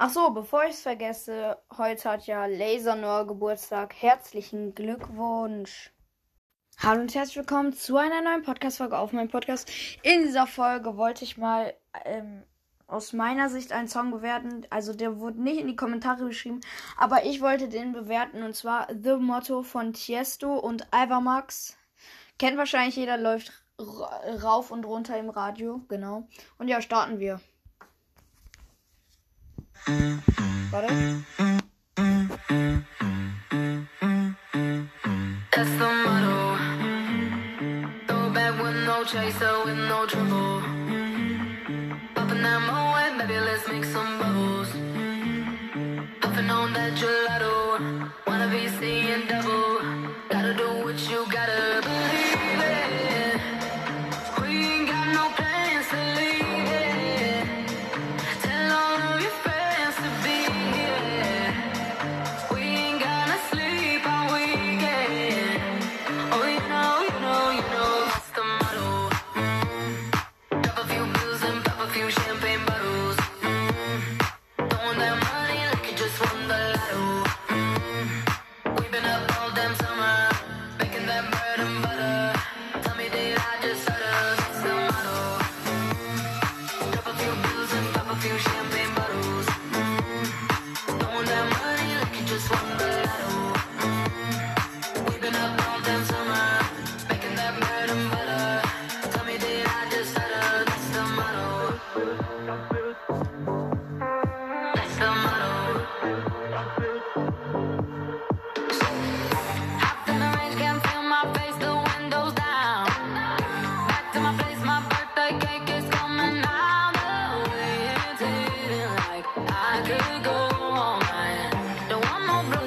Ach so, bevor ich es vergesse, heute hat ja Lasernor Geburtstag. Herzlichen Glückwunsch. Hallo und herzlich willkommen zu einer neuen Podcast-Folge auf meinem Podcast. In dieser Folge wollte ich mal ähm, aus meiner Sicht einen Song bewerten. Also der wurde nicht in die Kommentare geschrieben, aber ich wollte den bewerten und zwar The Motto von Tiesto und Ivermax. Kennt wahrscheinlich jeder, läuft rauf und runter im Radio, genau. Und ja, starten wir. Warte. That's the motto. Throw back with no chaser, with no trouble. Popping that moe, baby, let's make some bubbles. Puffing on that gelato. Wanna be seeing double. Gotta do what you gotta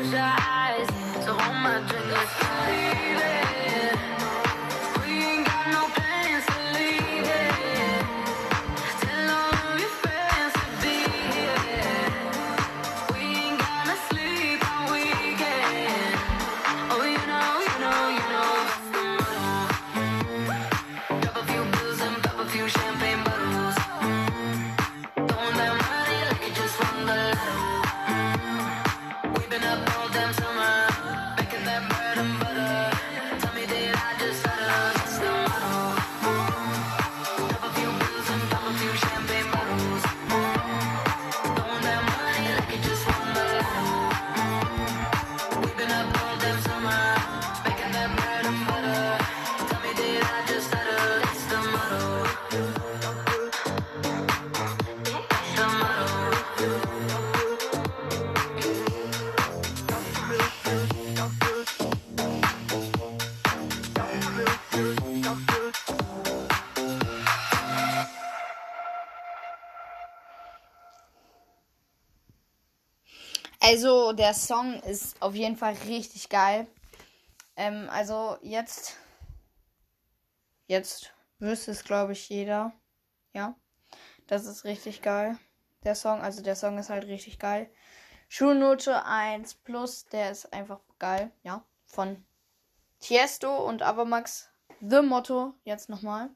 close your eyes. So hold my drink. Also, der Song ist auf jeden Fall richtig geil. Ähm, also, jetzt. Jetzt wüsste es, glaube ich, jeder. Ja. Das ist richtig geil. Der Song, also der Song ist halt richtig geil. Schulnote 1 plus, der ist einfach geil. Ja. Von Tiesto und Avamax. The Motto. Jetzt nochmal.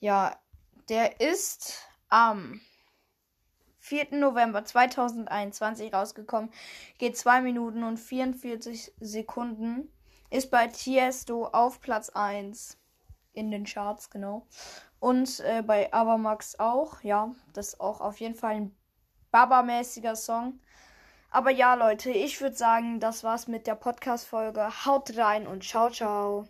Ja. Der ist am 4. November 2021 rausgekommen. Geht 2 Minuten und 44 Sekunden. Ist bei Tiesto auf Platz 1 in den Charts, genau. Und äh, bei Avamax auch. Ja, das ist auch auf jeden Fall ein Baba-mäßiger Song. Aber ja, Leute, ich würde sagen, das war's mit der Podcast-Folge. Haut rein und ciao, ciao.